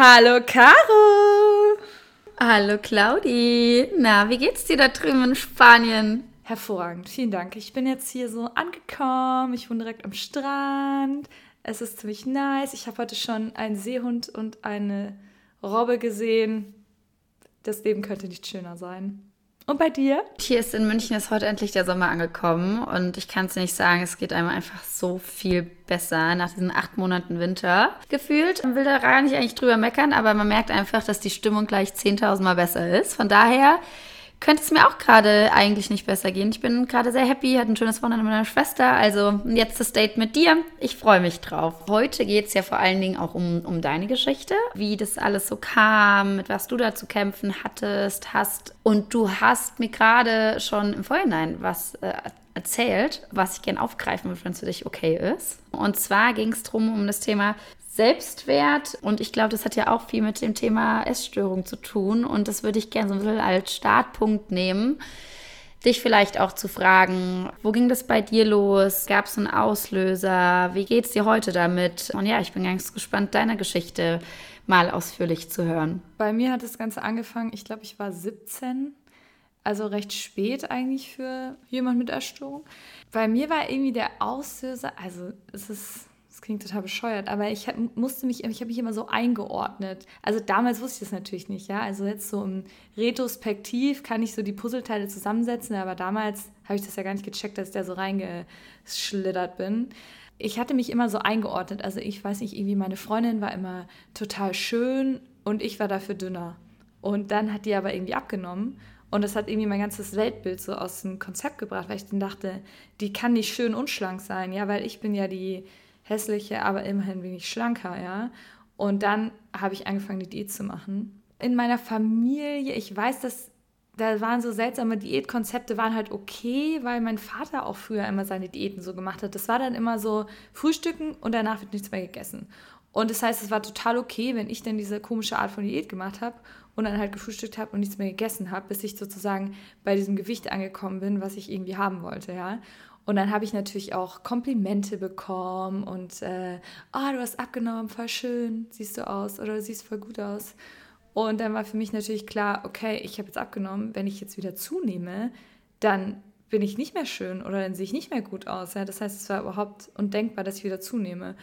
Hallo Caro! Hallo Claudi! Na, wie geht's dir da drüben in Spanien? Hervorragend, vielen Dank. Ich bin jetzt hier so angekommen. Ich wohne direkt am Strand. Es ist ziemlich nice. Ich habe heute schon einen Seehund und eine Robbe gesehen. Das Leben könnte nicht schöner sein. Und bei dir? Hier ist in München ist heute endlich der Sommer angekommen und ich kann es nicht sagen, es geht einem einfach so viel besser nach diesen acht Monaten Winter. Gefühlt man will da gar nicht eigentlich drüber meckern, aber man merkt einfach, dass die Stimmung gleich 10.000 Mal besser ist. Von daher könnte es mir auch gerade eigentlich nicht besser gehen. Ich bin gerade sehr happy, hatte ein schönes Wochenende mit meiner Schwester. Also jetzt das Date mit dir. Ich freue mich drauf. Heute geht es ja vor allen Dingen auch um, um deine Geschichte, wie das alles so kam, mit was du da zu kämpfen hattest, hast. Und du hast mir gerade schon im Vorhinein was äh, erzählt, was ich gerne aufgreifen würde, wenn es für dich okay ist. Und zwar ging es darum, um das Thema Selbstwert. Und ich glaube, das hat ja auch viel mit dem Thema Essstörung zu tun. Und das würde ich gerne so ein bisschen als Startpunkt nehmen. Dich vielleicht auch zu fragen, wo ging das bei dir los? Gab es einen Auslöser? Wie geht es dir heute damit? Und ja, ich bin ganz gespannt, deine Geschichte mal ausführlich zu hören. Bei mir hat das Ganze angefangen, ich glaube, ich war 17, also recht spät eigentlich für jemand mit Essstörung. Bei mir war irgendwie der Auslöser, also es ist das klingt total bescheuert, aber ich hab, musste mich, ich habe mich immer so eingeordnet. Also damals wusste ich das natürlich nicht, ja. Also jetzt so im Retrospektiv kann ich so die Puzzleteile zusammensetzen, aber damals habe ich das ja gar nicht gecheckt, dass ich da so reingeschlittert bin. Ich hatte mich immer so eingeordnet. Also ich weiß nicht, irgendwie meine Freundin war immer total schön und ich war dafür dünner. Und dann hat die aber irgendwie abgenommen. Und das hat irgendwie mein ganzes Weltbild so aus dem Konzept gebracht, weil ich dann dachte, die kann nicht schön und schlank sein, ja, weil ich bin ja die, hässliche, aber immerhin wenig schlanker, ja. Und dann habe ich angefangen, die Diät zu machen. In meiner Familie, ich weiß, dass da waren so seltsame Diätkonzepte, waren halt okay, weil mein Vater auch früher immer seine Diäten so gemacht hat. Das war dann immer so Frühstücken und danach wird nichts mehr gegessen. Und das heißt, es war total okay, wenn ich dann diese komische Art von Diät gemacht habe und dann halt gefrühstückt habe und nichts mehr gegessen habe, bis ich sozusagen bei diesem Gewicht angekommen bin, was ich irgendwie haben wollte, ja. Und dann habe ich natürlich auch Komplimente bekommen und, äh, oh, du hast abgenommen, voll schön, siehst du aus oder du siehst voll gut aus. Und dann war für mich natürlich klar, okay, ich habe jetzt abgenommen, wenn ich jetzt wieder zunehme, dann bin ich nicht mehr schön oder dann sehe ich nicht mehr gut aus. Ja? Das heißt, es war überhaupt undenkbar, dass ich wieder zunehme.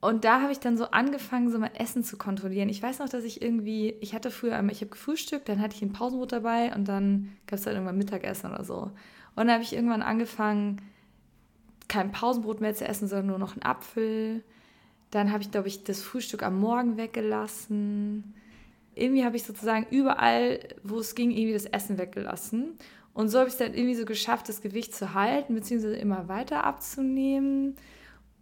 Und da habe ich dann so angefangen, so mein Essen zu kontrollieren. Ich weiß noch, dass ich irgendwie, ich hatte früher, ich habe gefrühstückt, dann hatte ich ein Pausenbrot dabei und dann gab es dann irgendwann Mittagessen oder so. Und dann habe ich irgendwann angefangen, kein Pausenbrot mehr zu essen, sondern nur noch einen Apfel. Dann habe ich, glaube ich, das Frühstück am Morgen weggelassen. Irgendwie habe ich sozusagen überall, wo es ging, irgendwie das Essen weggelassen. Und so habe ich es dann irgendwie so geschafft, das Gewicht zu halten, beziehungsweise immer weiter abzunehmen.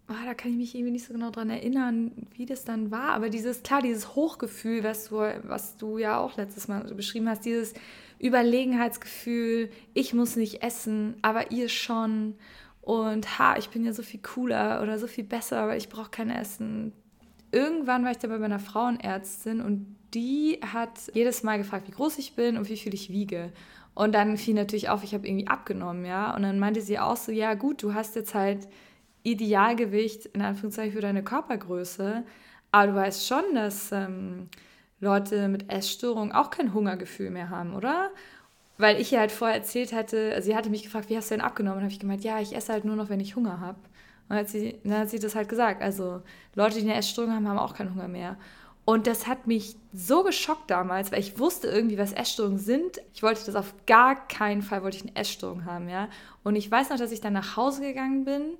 Oh, da kann ich mich irgendwie nicht so genau dran erinnern, wie das dann war. Aber dieses, klar, dieses Hochgefühl, was du, was du ja auch letztes Mal beschrieben hast, dieses, Überlegenheitsgefühl, ich muss nicht essen, aber ihr schon. Und ha, ich bin ja so viel cooler oder so viel besser, aber ich brauche kein Essen. Irgendwann war ich da bei meiner Frauenärztin und die hat jedes Mal gefragt, wie groß ich bin und wie viel ich wiege. Und dann fiel natürlich auf, ich habe irgendwie abgenommen, ja. Und dann meinte sie auch so, ja gut, du hast jetzt halt Idealgewicht in Anführungszeichen für deine Körpergröße, aber du weißt schon, dass ähm, Leute mit Essstörungen auch kein Hungergefühl mehr haben, oder? Weil ich ihr halt vorher erzählt hatte, also sie hatte mich gefragt, wie hast du denn abgenommen? Und habe ich gemeint, ja, ich esse halt nur noch, wenn ich Hunger habe. Und hat, sie, dann hat sie das halt gesagt. Also Leute, die eine Essstörung haben, haben auch keinen Hunger mehr. Und das hat mich so geschockt damals, weil ich wusste irgendwie, was Essstörungen sind. Ich wollte das auf gar keinen Fall, wollte ich eine Essstörung haben, ja. Und ich weiß noch, dass ich dann nach Hause gegangen bin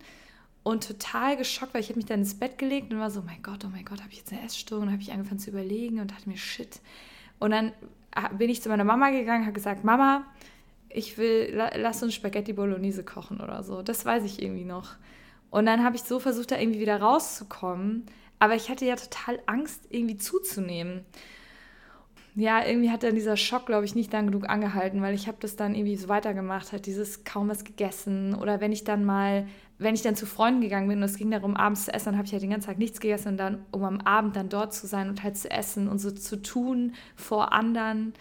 und total geschockt, weil ich habe mich dann ins Bett gelegt und war so, oh mein Gott, oh mein Gott, habe ich jetzt eine Essstörung? Und habe ich angefangen zu überlegen und dachte mir, shit. Und dann bin ich zu meiner Mama gegangen, habe gesagt, Mama, ich will, lass uns Spaghetti Bolognese kochen oder so. Das weiß ich irgendwie noch. Und dann habe ich so versucht, da irgendwie wieder rauszukommen. Aber ich hatte ja total Angst, irgendwie zuzunehmen ja, irgendwie hat dann dieser Schock, glaube ich, nicht lang genug angehalten, weil ich habe das dann irgendwie so weitergemacht, halt dieses kaum was gegessen oder wenn ich dann mal, wenn ich dann zu Freunden gegangen bin und es ging darum, abends zu essen, dann habe ich halt den ganzen Tag nichts gegessen und dann, um am Abend dann dort zu sein und halt zu essen und so zu tun vor anderen,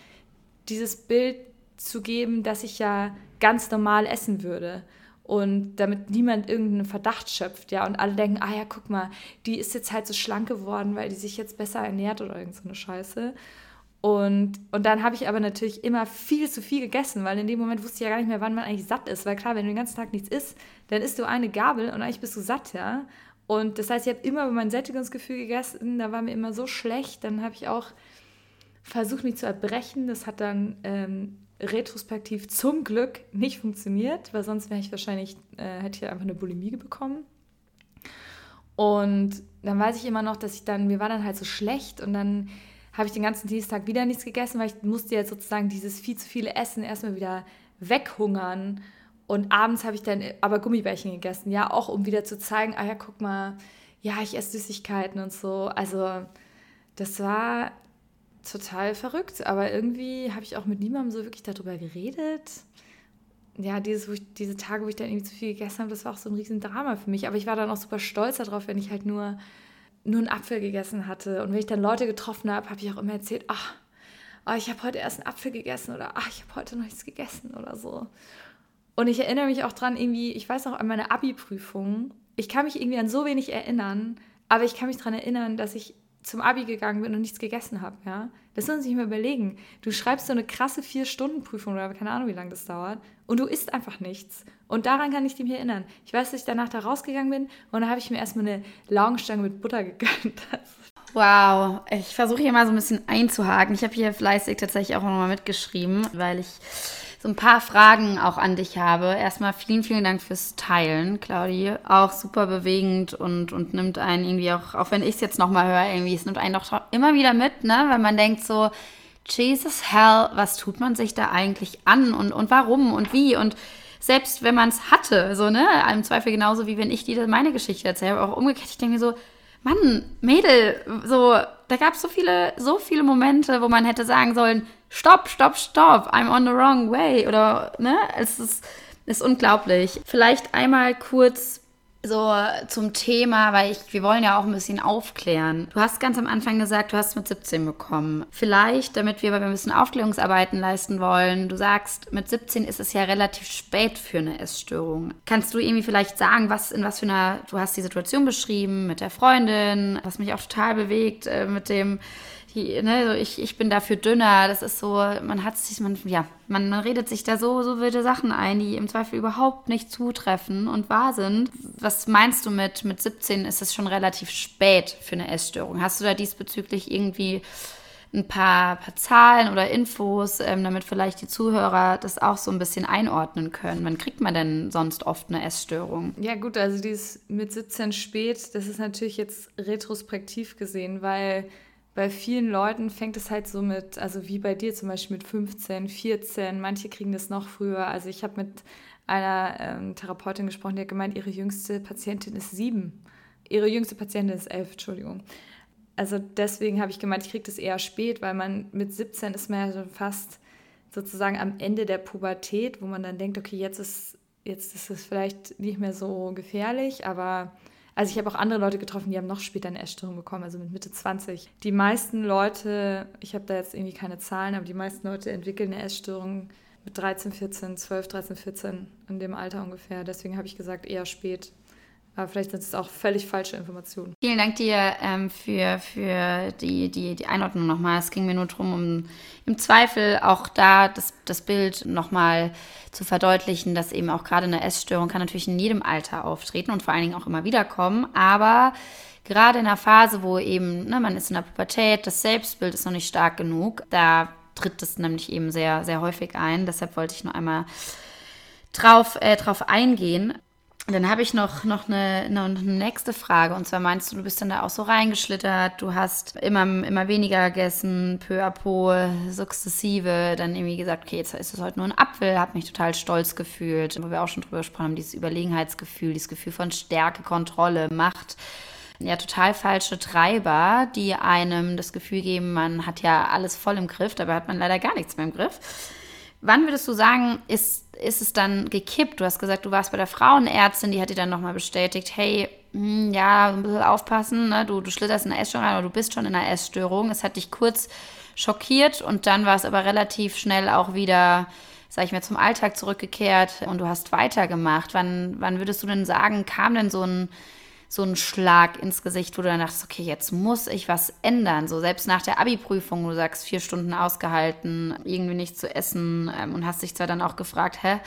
dieses Bild zu geben, dass ich ja ganz normal essen würde. und damit niemand irgendeinen Verdacht schöpft, ja, und alle denken, ah ja, guck mal, die ist jetzt halt so schlank geworden, weil die sich jetzt besser ernährt oder irgend so eine Scheiße. Und, und dann habe ich aber natürlich immer viel zu viel gegessen, weil in dem Moment wusste ich ja gar nicht mehr, wann man eigentlich satt ist. Weil klar, wenn du den ganzen Tag nichts isst, dann isst du eine Gabel und eigentlich bist du satt, ja. Und das heißt, ich habe immer mein Sättigungsgefühl gegessen, da war mir immer so schlecht. Dann habe ich auch versucht, mich zu erbrechen. Das hat dann ähm, retrospektiv zum Glück nicht funktioniert, weil sonst wäre ich wahrscheinlich, äh, hätte ich einfach eine Bulimie bekommen. Und dann weiß ich immer noch, dass ich dann, mir war dann halt so schlecht und dann habe ich den ganzen Dienstag wieder nichts gegessen, weil ich musste jetzt sozusagen dieses viel zu viele Essen erstmal wieder weghungern. Und abends habe ich dann aber Gummibärchen gegessen, ja, auch um wieder zu zeigen, ah ja, guck mal, ja, ich esse Süßigkeiten und so. Also das war total verrückt, aber irgendwie habe ich auch mit niemandem so wirklich darüber geredet. Ja, dieses, ich, diese Tage, wo ich dann irgendwie zu viel gegessen habe, das war auch so ein Riesendrama für mich. Aber ich war dann auch super stolz darauf, wenn ich halt nur nur einen Apfel gegessen hatte. Und wenn ich dann Leute getroffen habe, habe ich auch immer erzählt, ach, oh, ich habe heute erst einen Apfel gegessen oder ach, ich habe heute noch nichts gegessen oder so. Und ich erinnere mich auch dran, irgendwie, ich weiß noch an meine Abi-Prüfung. Ich kann mich irgendwie an so wenig erinnern, aber ich kann mich daran erinnern, dass ich zum Abi gegangen bin und nichts gegessen habe, ja. Das muss man sich mal überlegen. Du schreibst so eine krasse Vier-Stunden-Prüfung oder keine Ahnung, wie lange das dauert und du isst einfach nichts. Und daran kann ich mich erinnern. Ich weiß, dass ich danach da rausgegangen bin und da habe ich mir erstmal eine Laugenstange mit Butter gegönnt. Wow, ich versuche hier mal so ein bisschen einzuhaken. Ich habe hier fleißig tatsächlich auch nochmal mitgeschrieben, weil ich so ein paar Fragen auch an dich habe. Erstmal vielen, vielen Dank fürs Teilen, Claudi. Auch super bewegend und, und nimmt einen irgendwie auch, auch wenn ich es jetzt nochmal höre, irgendwie, es nimmt einen doch immer wieder mit, ne? Weil man denkt so, Jesus hell, was tut man sich da eigentlich an und, und warum und wie und selbst wenn man es hatte, so, ne, im Zweifel genauso wie wenn ich dir meine Geschichte erzähle, auch umgekehrt, ich denke mir so, Mann, Mädel, so, da gab es so viele, so viele Momente, wo man hätte sagen sollen, stopp, stopp, stopp, I'm on the wrong way. Oder, ne, es ist, ist unglaublich. Vielleicht einmal kurz so zum Thema, weil ich, wir wollen ja auch ein bisschen aufklären. Du hast ganz am Anfang gesagt, du hast mit 17 bekommen. Vielleicht, damit wir, weil wir ein bisschen Aufklärungsarbeiten leisten wollen, du sagst, mit 17 ist es ja relativ spät für eine Essstörung. Kannst du irgendwie vielleicht sagen, was in was für einer, du hast die Situation beschrieben mit der Freundin, was mich auch total bewegt, äh, mit dem die, ne, so ich, ich bin dafür dünner. Das ist so, man hat sich, man, ja, man, man redet sich da so, so wilde Sachen ein, die im Zweifel überhaupt nicht zutreffen und wahr sind. Was meinst du mit, mit 17 ist es schon relativ spät für eine Essstörung? Hast du da diesbezüglich irgendwie ein paar, paar Zahlen oder Infos, ähm, damit vielleicht die Zuhörer das auch so ein bisschen einordnen können. Wann kriegt man denn sonst oft eine Essstörung? Ja gut, also dieses mit 17 spät, das ist natürlich jetzt retrospektiv gesehen, weil bei vielen Leuten fängt es halt so mit, also wie bei dir zum Beispiel mit 15, 14, manche kriegen das noch früher. Also ich habe mit einer ähm, Therapeutin gesprochen, die hat gemeint, ihre jüngste Patientin ist sieben. Ihre jüngste Patientin ist elf, Entschuldigung. Also deswegen habe ich gemeint, ich kriege das eher spät, weil man mit 17 ist man ja schon fast sozusagen am Ende der Pubertät, wo man dann denkt, okay, jetzt ist, jetzt ist es vielleicht nicht mehr so gefährlich, aber also ich habe auch andere Leute getroffen, die haben noch später eine Essstörung bekommen, also mit Mitte 20. Die meisten Leute, ich habe da jetzt irgendwie keine Zahlen, aber die meisten Leute entwickeln eine Essstörung mit 13, 14, 12, 13, 14 in dem Alter ungefähr. Deswegen habe ich gesagt, eher spät. Aber vielleicht sind es auch völlig falsche Informationen. Vielen Dank dir ähm, für, für die, die, die Einordnung nochmal. Es ging mir nur darum, um im Zweifel auch da das, das Bild nochmal zu verdeutlichen, dass eben auch gerade eine Essstörung kann natürlich in jedem Alter auftreten und vor allen Dingen auch immer wieder kommen. Aber gerade in einer Phase, wo eben, ne, man ist in der Pubertät, das Selbstbild ist noch nicht stark genug, da tritt das nämlich eben sehr, sehr häufig ein. Deshalb wollte ich nur einmal drauf, äh, drauf eingehen. Dann habe ich noch, noch, eine, noch eine nächste Frage. Und zwar meinst du, du bist dann da auch so reingeschlittert, du hast immer, immer weniger gegessen, peu à peu, sukzessive, dann irgendwie gesagt, okay, jetzt ist es heute nur ein Apfel, habe mich total stolz gefühlt, wo wir auch schon drüber gesprochen haben, dieses Überlegenheitsgefühl, dieses Gefühl von Stärke, Kontrolle, Macht. Ja, total falsche Treiber, die einem das Gefühl geben, man hat ja alles voll im Griff, dabei hat man leider gar nichts mehr im Griff. Wann würdest du sagen, ist, ist es dann gekippt? Du hast gesagt, du warst bei der Frauenärztin, die hat dir dann nochmal bestätigt, hey, hm, ja, ein bisschen aufpassen, ne? du, du schlitterst in eine Essstörung rein, aber du bist schon in einer Essstörung. Es hat dich kurz schockiert und dann war es aber relativ schnell auch wieder sag ich mal, zum Alltag zurückgekehrt und du hast weitergemacht. Wann, wann würdest du denn sagen, kam denn so ein, so ein Schlag ins Gesicht, wo du dann dachtest, okay, jetzt muss ich was ändern. So selbst nach der Abi-Prüfung, du sagst, vier Stunden ausgehalten, irgendwie nichts zu essen ähm, und hast dich zwar dann auch gefragt, hä,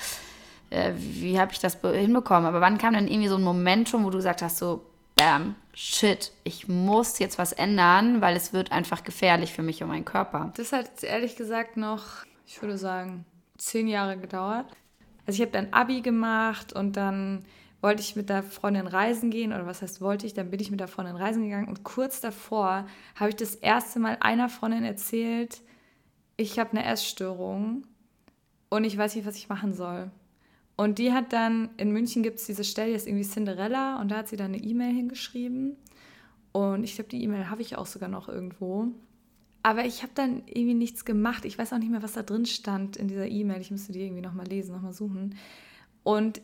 äh, wie habe ich das hinbekommen? Aber wann kam denn irgendwie so ein Momentum, wo du gesagt hast, so, bam, shit, ich muss jetzt was ändern, weil es wird einfach gefährlich für mich und meinen Körper. Das hat ehrlich gesagt noch, ich würde sagen, zehn Jahre gedauert. Also ich habe dann Abi gemacht und dann wollte ich mit der Freundin reisen gehen oder was heißt wollte ich, dann bin ich mit der Freundin reisen gegangen und kurz davor habe ich das erste Mal einer Freundin erzählt, ich habe eine Essstörung und ich weiß nicht, was ich machen soll. Und die hat dann, in München gibt es diese Stelle, die ist irgendwie Cinderella und da hat sie dann eine E-Mail hingeschrieben. Und ich glaube, die E-Mail habe ich auch sogar noch irgendwo. Aber ich habe dann irgendwie nichts gemacht. Ich weiß auch nicht mehr, was da drin stand in dieser E-Mail. Ich müsste die irgendwie nochmal lesen, nochmal suchen. Und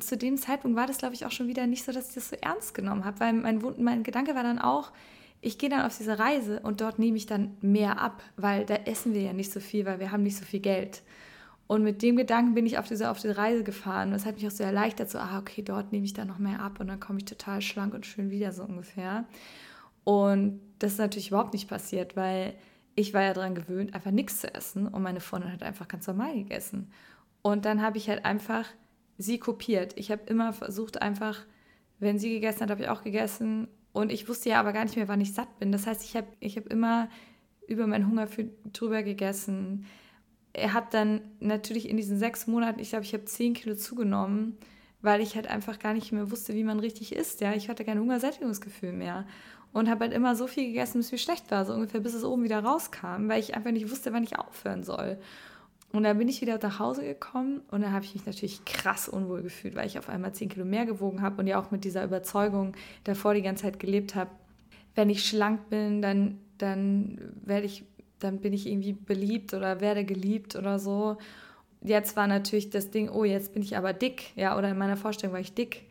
zu dem Zeitpunkt war das, glaube ich, auch schon wieder nicht so, dass ich das so ernst genommen habe, weil mein, mein Gedanke war dann auch, ich gehe dann auf diese Reise und dort nehme ich dann mehr ab, weil da essen wir ja nicht so viel, weil wir haben nicht so viel Geld. Und mit dem Gedanken bin ich auf diese, auf diese Reise gefahren. Das hat mich auch so erleichtert, so, ah, okay, dort nehme ich dann noch mehr ab und dann komme ich total schlank und schön wieder, so ungefähr. Und das ist natürlich überhaupt nicht passiert, weil ich war ja daran gewöhnt, einfach nichts zu essen und meine Freundin hat einfach ganz normal gegessen. Und dann habe ich halt einfach sie kopiert. Ich habe immer versucht, einfach, wenn sie gegessen hat, habe ich auch gegessen. Und ich wusste ja aber gar nicht mehr, wann ich satt bin. Das heißt, ich habe ich hab immer über meinen Hunger für, drüber gegessen er hat dann natürlich in diesen sechs Monaten, ich glaube, ich habe zehn Kilo zugenommen, weil ich halt einfach gar nicht mehr wusste, wie man richtig isst. Ja, ich hatte kein Hungersättigungsgefühl mehr und habe halt immer so viel gegessen, bis mir schlecht war, so ungefähr bis es oben wieder rauskam, weil ich einfach nicht wusste, wann ich aufhören soll. Und dann bin ich wieder nach Hause gekommen und dann habe ich mich natürlich krass unwohl gefühlt, weil ich auf einmal zehn Kilo mehr gewogen habe und ja auch mit dieser Überzeugung davor die ganze Zeit gelebt habe, wenn ich schlank bin, dann, dann werde ich dann bin ich irgendwie beliebt oder werde geliebt oder so. Jetzt war natürlich das Ding, oh, jetzt bin ich aber dick, ja, oder in meiner Vorstellung war ich dick.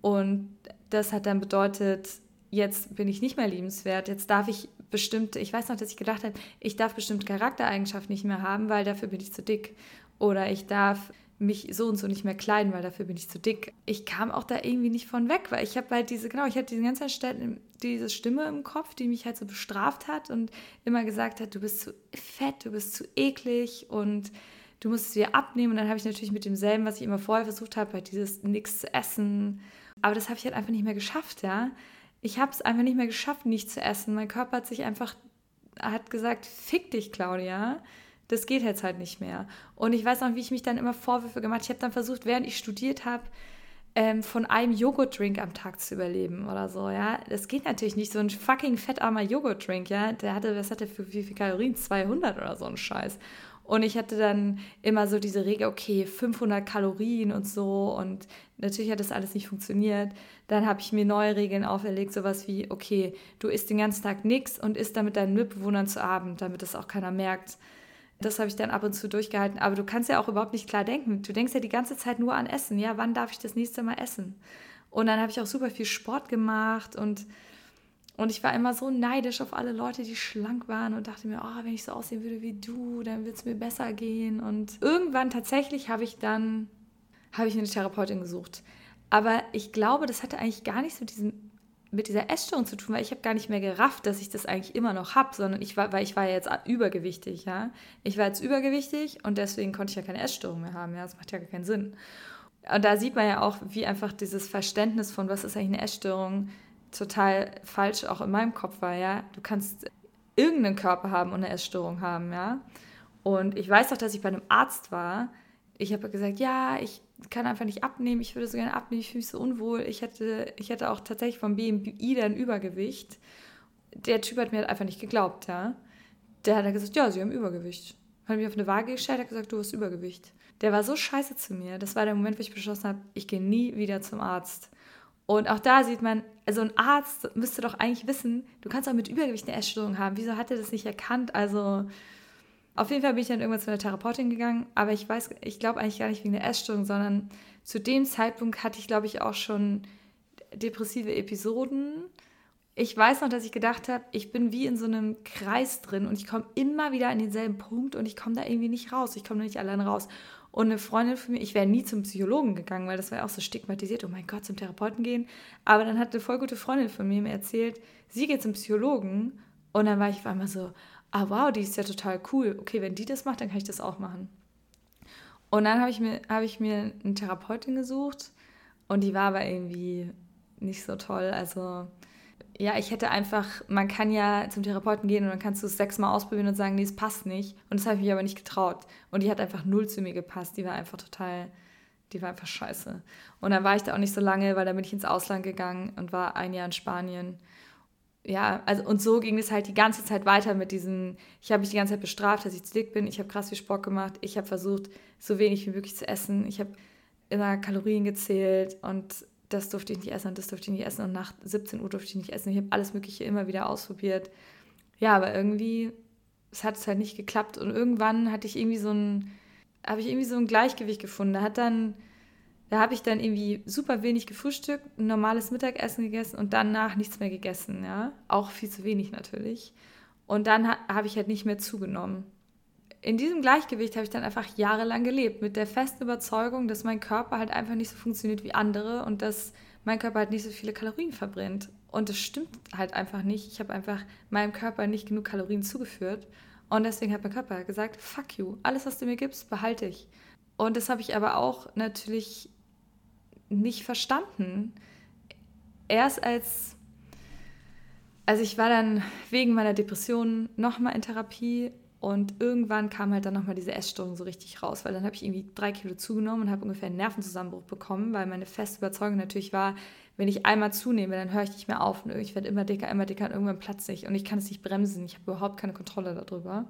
Und das hat dann bedeutet, jetzt bin ich nicht mehr liebenswert, jetzt darf ich bestimmte, ich weiß noch, dass ich gedacht habe, ich darf bestimmte Charaktereigenschaften nicht mehr haben, weil dafür bin ich zu dick. Oder ich darf mich so und so nicht mehr kleiden, weil dafür bin ich zu dick. Ich kam auch da irgendwie nicht von weg, weil ich habe halt diese, genau, ich hatte diese ganze Zeit diese Stimme im Kopf, die mich halt so bestraft hat und immer gesagt hat, du bist zu fett, du bist zu eklig und du musst es wieder abnehmen. Und dann habe ich natürlich mit demselben, was ich immer vorher versucht habe, halt dieses nichts zu essen. Aber das habe ich halt einfach nicht mehr geschafft, ja. Ich habe es einfach nicht mehr geschafft, nicht zu essen. Mein Körper hat sich einfach, hat gesagt, fick dich, Claudia das geht jetzt halt nicht mehr. Und ich weiß noch, wie ich mich dann immer Vorwürfe gemacht habe. Ich habe dann versucht, während ich studiert habe, ähm, von einem Joghurtdrink am Tag zu überleben oder so, ja. Das geht natürlich nicht. So ein fucking fettarmer Joghurtdrink, ja. Der hatte, was hat der für wie viele Kalorien? 200 oder so ein Scheiß. Und ich hatte dann immer so diese Regel, okay, 500 Kalorien und so. Und natürlich hat das alles nicht funktioniert. Dann habe ich mir neue Regeln auferlegt, sowas wie, okay, du isst den ganzen Tag nichts und isst dann mit deinen Mitbewohnern zu Abend, damit das auch keiner merkt. Das habe ich dann ab und zu durchgehalten. Aber du kannst ja auch überhaupt nicht klar denken. Du denkst ja die ganze Zeit nur an Essen. Ja, wann darf ich das nächste Mal essen? Und dann habe ich auch super viel Sport gemacht und, und ich war immer so neidisch auf alle Leute, die schlank waren und dachte mir, oh, wenn ich so aussehen würde wie du, dann würde es mir besser gehen. Und irgendwann tatsächlich habe ich dann, habe ich eine Therapeutin gesucht. Aber ich glaube, das hatte eigentlich gar nicht so diesen mit dieser Essstörung zu tun, weil ich habe gar nicht mehr gerafft, dass ich das eigentlich immer noch habe, sondern ich war, weil ich war ja jetzt übergewichtig, ja. Ich war jetzt übergewichtig und deswegen konnte ich ja keine Essstörung mehr haben, ja. Das macht ja gar keinen Sinn. Und da sieht man ja auch, wie einfach dieses Verständnis von, was ist eigentlich eine Essstörung, total falsch auch in meinem Kopf war, ja. Du kannst irgendeinen Körper haben und eine Essstörung haben, ja. Und ich weiß auch, dass ich bei einem Arzt war. Ich habe gesagt, ja, ich kann einfach nicht abnehmen, ich würde so gerne abnehmen, ich fühle mich so unwohl. Ich hätte, ich hätte auch tatsächlich vom BMI dann Übergewicht. Der Typ hat mir halt einfach nicht geglaubt, ja. Der hat dann gesagt, ja, sie haben Übergewicht. Hat mich auf eine Waage gestellt, hat gesagt, du hast Übergewicht. Der war so scheiße zu mir. Das war der Moment, wo ich beschlossen habe, ich gehe nie wieder zum Arzt. Und auch da sieht man, also ein Arzt müsste doch eigentlich wissen, du kannst auch mit Übergewicht eine Essstörung haben. Wieso hat er das nicht erkannt? Also auf jeden Fall bin ich dann irgendwann zu einer Therapeutin gegangen, aber ich weiß, ich glaube eigentlich gar nicht wegen der Essstörung, sondern zu dem Zeitpunkt hatte ich, glaube ich, auch schon depressive Episoden. ich weiß noch, dass ich gedacht habe, ich bin wie in so einem Kreis drin und ich komme immer wieder an denselben Punkt und ich komme da irgendwie nicht raus. Ich komme nicht allein raus. Und eine Freundin von mir, ich wäre nie zum Psychologen gegangen, weil das war ja auch so stigmatisiert. Oh mein Gott, zum Therapeuten gehen. Aber dann hat eine voll gute Freundin von mir mir erzählt, sie geht zum Psychologen. Und dann war ich auf einmal so, ah wow, die ist ja total cool. Okay, wenn die das macht, dann kann ich das auch machen. Und dann habe ich, mir, hab ich mir eine Therapeutin gesucht und die war aber irgendwie nicht so toll. Also ja, ich hätte einfach, man kann ja zum Therapeuten gehen und dann kannst du es sechsmal ausprobieren und sagen, nee, es passt nicht. Und das habe ich mich aber nicht getraut. Und die hat einfach null zu mir gepasst. Die war einfach total, die war einfach scheiße. Und dann war ich da auch nicht so lange, weil dann bin ich ins Ausland gegangen und war ein Jahr in Spanien. Ja, also und so ging es halt die ganze Zeit weiter mit diesem, ich habe mich die ganze Zeit bestraft, dass ich zu dick bin, ich habe krass viel Sport gemacht, ich habe versucht, so wenig wie möglich zu essen, ich habe immer Kalorien gezählt und das durfte ich nicht essen und das durfte ich nicht essen und nach 17 Uhr durfte ich nicht essen. Ich habe alles Mögliche immer wieder ausprobiert. Ja, aber irgendwie, es hat es halt nicht geklappt und irgendwann hatte ich irgendwie so ein, habe ich irgendwie so ein Gleichgewicht gefunden. Da hat dann, da habe ich dann irgendwie super wenig gefrühstückt, ein normales Mittagessen gegessen und danach nichts mehr gegessen, ja. Auch viel zu wenig natürlich. Und dann ha habe ich halt nicht mehr zugenommen in diesem Gleichgewicht habe ich dann einfach jahrelang gelebt, mit der festen Überzeugung, dass mein Körper halt einfach nicht so funktioniert wie andere und dass mein Körper halt nicht so viele Kalorien verbrennt. Und das stimmt halt einfach nicht. Ich habe einfach meinem Körper nicht genug Kalorien zugeführt. Und deswegen hat mein Körper gesagt, fuck you, alles, was du mir gibst, behalte ich. Und das habe ich aber auch natürlich nicht verstanden. Erst als, also ich war dann wegen meiner Depression nochmal in Therapie und irgendwann kam halt dann nochmal diese Essstörung so richtig raus, weil dann habe ich irgendwie drei Kilo zugenommen und habe ungefähr einen Nervenzusammenbruch bekommen, weil meine feste Überzeugung natürlich war, wenn ich einmal zunehme, dann höre ich nicht mehr auf und ich werde immer dicker, immer dicker und irgendwann platze ich und ich kann es nicht bremsen. Ich habe überhaupt keine Kontrolle darüber.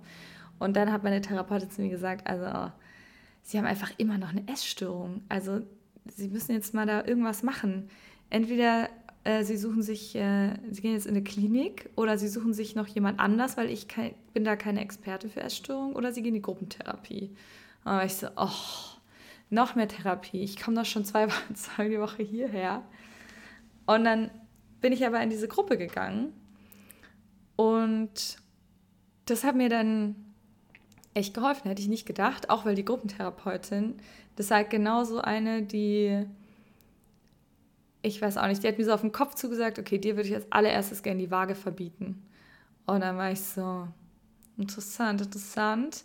Und dann hat meine Therapeutin zu mir gesagt, also Sie haben einfach immer noch eine Essstörung. Also Sie müssen jetzt mal da irgendwas machen. Entweder äh, sie suchen sich, äh, sie gehen jetzt in eine Klinik oder sie suchen sich noch jemand anders, weil ich kein, bin da keine Experte für Essstörungen oder sie gehen in die Gruppentherapie. Aber ich so, oh, noch mehr Therapie. Ich komme doch schon zwei, zwei die Woche hierher. Und dann bin ich aber in diese Gruppe gegangen und das hat mir dann echt geholfen, hätte ich nicht gedacht, auch weil die Gruppentherapeutin, das ist halt genauso eine, die ich weiß auch nicht, die hat mir so auf den Kopf zugesagt, okay, dir würde ich als allererstes gerne die Waage verbieten. Und dann war ich so, interessant, interessant.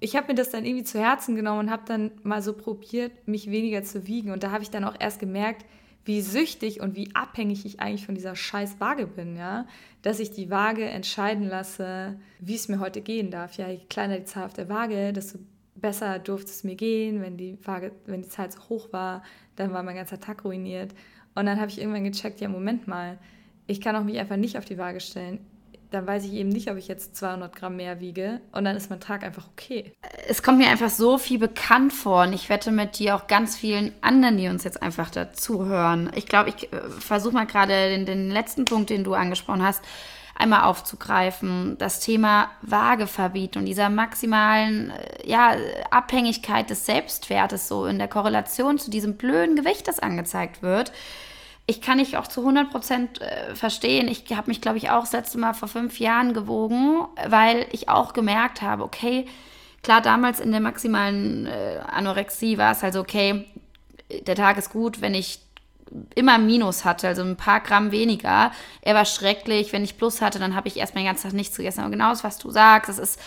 Ich habe mir das dann irgendwie zu Herzen genommen und habe dann mal so probiert, mich weniger zu wiegen. Und da habe ich dann auch erst gemerkt, wie süchtig und wie abhängig ich eigentlich von dieser scheiß Waage bin, ja. Dass ich die Waage entscheiden lasse, wie es mir heute gehen darf. Ja, je kleiner die Zahl auf der Waage, desto besser durfte es mir gehen. Wenn die Waage, wenn die Zahl zu hoch war, dann war mein ganzer Tag ruiniert. Und dann habe ich irgendwann gecheckt, ja, Moment mal, ich kann auch mich einfach nicht auf die Waage stellen. Dann weiß ich eben nicht, ob ich jetzt 200 Gramm mehr wiege. Und dann ist mein Tag einfach okay. Es kommt mir einfach so viel bekannt vor. Und ich wette mit dir auch ganz vielen anderen, die uns jetzt einfach dazu hören. Ich glaube, ich äh, versuche mal gerade den, den letzten Punkt, den du angesprochen hast, einmal aufzugreifen. Das Thema Waage verbieten und dieser maximalen äh, ja, Abhängigkeit des Selbstwertes so in der Korrelation zu diesem blöden Gewicht, das angezeigt wird ich kann dich auch zu 100 Prozent äh, verstehen. Ich habe mich, glaube ich, auch das letzte Mal vor fünf Jahren gewogen, weil ich auch gemerkt habe, okay, klar, damals in der maximalen äh, Anorexie war es also, okay, der Tag ist gut, wenn ich immer Minus hatte, also ein paar Gramm weniger. Er war schrecklich. Wenn ich Plus hatte, dann habe ich erst den ganzen Tag nichts gegessen. Aber genau das, was du sagst, das ist,